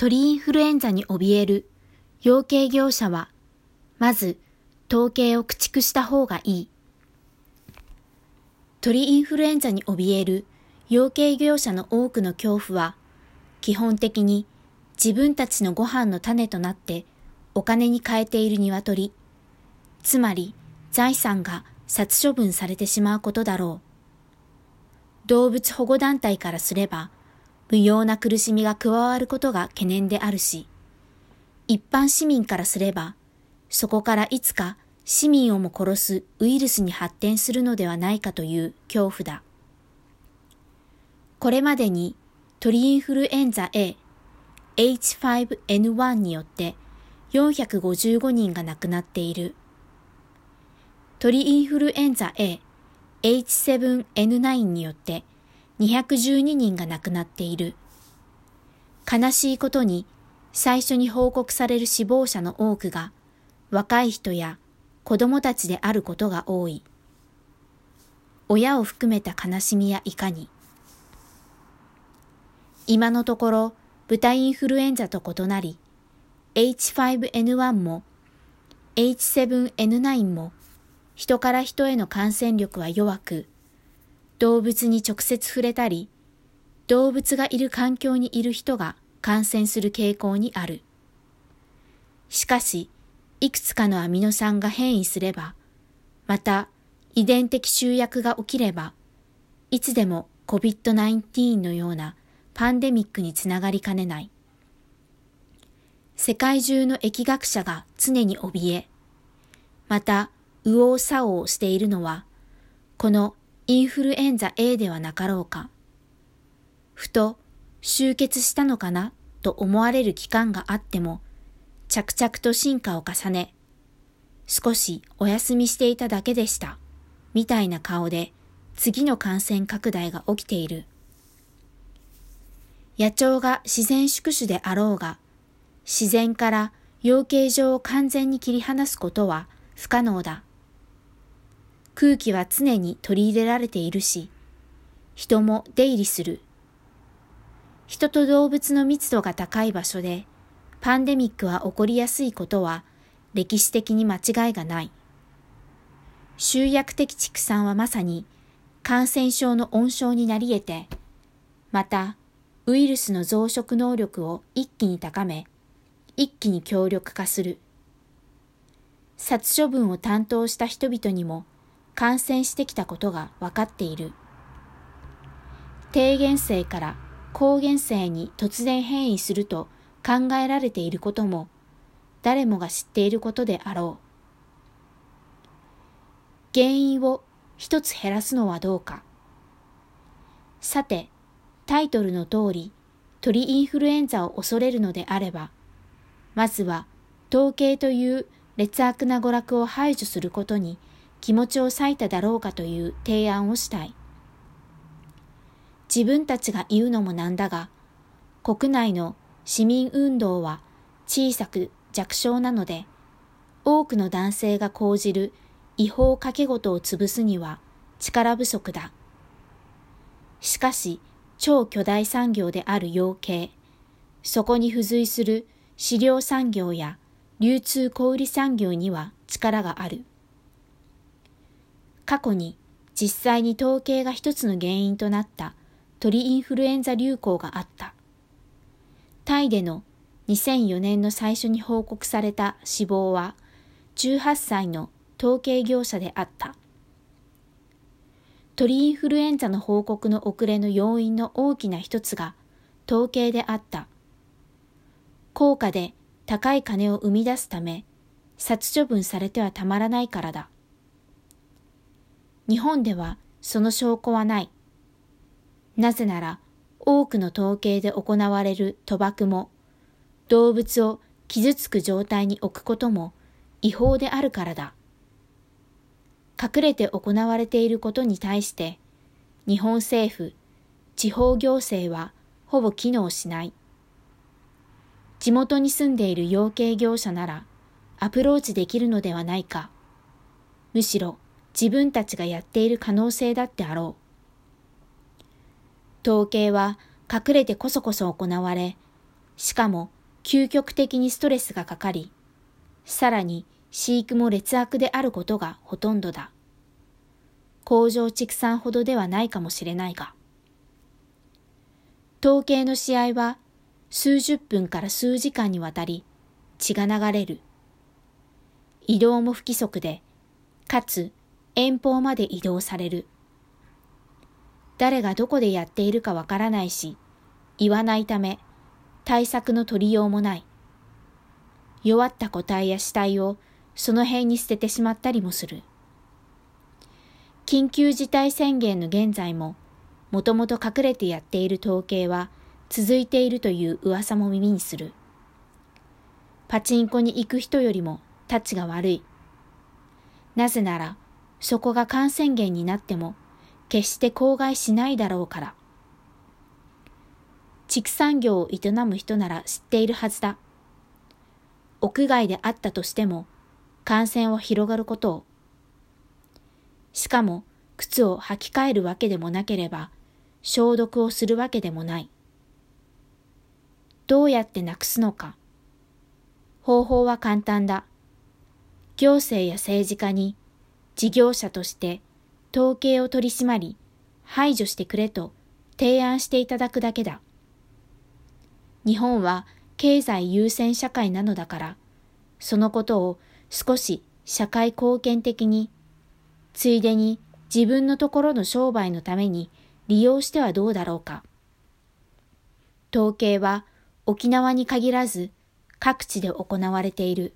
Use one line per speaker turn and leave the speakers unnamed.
鳥インフルエンザに怯える養鶏業者は、まず統計を駆逐した方がいい。鳥インフルエンザに怯える養鶏業者の多くの恐怖は、基本的に自分たちのご飯の種となってお金に変えている鶏、つまり財産が殺処分されてしまうことだろう。動物保護団体からすれば、無用な苦しみが加わることが懸念であるし、一般市民からすれば、そこからいつか市民をも殺すウイルスに発展するのではないかという恐怖だ。これまでに鳥インフルエンザ A、H5N1 によって455人が亡くなっている。鳥インフルエンザ A、H7N9 によって212人が亡くなっている。悲しいことに最初に報告される死亡者の多くが若い人や子供たちであることが多い。親を含めた悲しみやいかに。今のところ豚インフルエンザと異なり、H5N1 も H7N9 も人から人への感染力は弱く、動物に直接触れたり、動物がいる環境にいる人が感染する傾向にある。しかし、いくつかのアミノ酸が変異すれば、また遺伝的集約が起きれば、いつでも COVID-19 のようなパンデミックにつながりかねない。世界中の疫学者が常に怯え、また、右往左往しているのは、このインフルエンザ A ではなかろうか。ふと、集結したのかな？と思われる期間があっても、着々と進化を重ね、少しお休みしていただけでした、みたいな顔で次の感染拡大が起きている。野鳥が自然宿主であろうが、自然から養鶏場を完全に切り離すことは不可能だ。空気は常に取り入れられているし、人も出入りする。人と動物の密度が高い場所でパンデミックは起こりやすいことは歴史的に間違いがない。集約的畜産はまさに感染症の温床になり得て、またウイルスの増殖能力を一気に高め、一気に強力化する。殺処分を担当した人々にも感染してきたことが分かっている。低原性から高原性に突然変異すると考えられていることも誰もが知っていることであろう。原因を一つ減らすのはどうか。さて、タイトルの通り、鳥インフルエンザを恐れるのであれば、まずは統計という劣悪な娯楽を排除することに気持ちを割いただろうかという提案をしたい。自分たちが言うのもなんだが、国内の市民運動は小さく弱小なので、多くの男性が講じる違法掛け事を潰すには力不足だ。しかし、超巨大産業である養鶏、そこに付随する飼料産業や流通小売産業には力がある。過去に実際に統計が一つの原因となった鳥インフルエンザ流行があった。タイでの2004年の最初に報告された死亡は18歳の統計業者であった。鳥インフルエンザの報告の遅れの要因の大きな一つが統計であった。高価で高い金を生み出すため殺処分されてはたまらないからだ。日本ではその証拠はない。なぜなら多くの統計で行われる賭博も動物を傷つく状態に置くことも違法であるからだ。隠れて行われていることに対して、日本政府、地方行政はほぼ機能しない。地元に住んでいる養鶏業者ならアプローチできるのではないか。むしろ自分たちがやっている可能性だってあろう。統計は隠れてこそこそ行われ、しかも究極的にストレスがかかり、さらに飼育も劣悪であることがほとんどだ。工場畜産ほどではないかもしれないが。統計の試合は数十分から数時間にわたり血が流れる。移動も不規則で、かつ遠方まで移動される。誰がどこでやっているかわからないし、言わないため対策の取りようもない。弱った個体や死体をその辺に捨ててしまったりもする。緊急事態宣言の現在ももともと隠れてやっている統計は続いているという噂も耳にする。パチンコに行く人よりもタチが悪い。なぜなら、そこが感染源になっても決して口外しないだろうから。畜産業を営む人なら知っているはずだ。屋外であったとしても感染は広がることを。しかも靴を履き替えるわけでもなければ消毒をするわけでもない。どうやってなくすのか。方法は簡単だ。行政や政治家に事業者として統計を取り締まり排除してくれと提案していただくだけだ。日本は経済優先社会なのだから、そのことを少し社会貢献的に、ついでに自分のところの商売のために利用してはどうだろうか。統計は沖縄に限らず各地で行われている。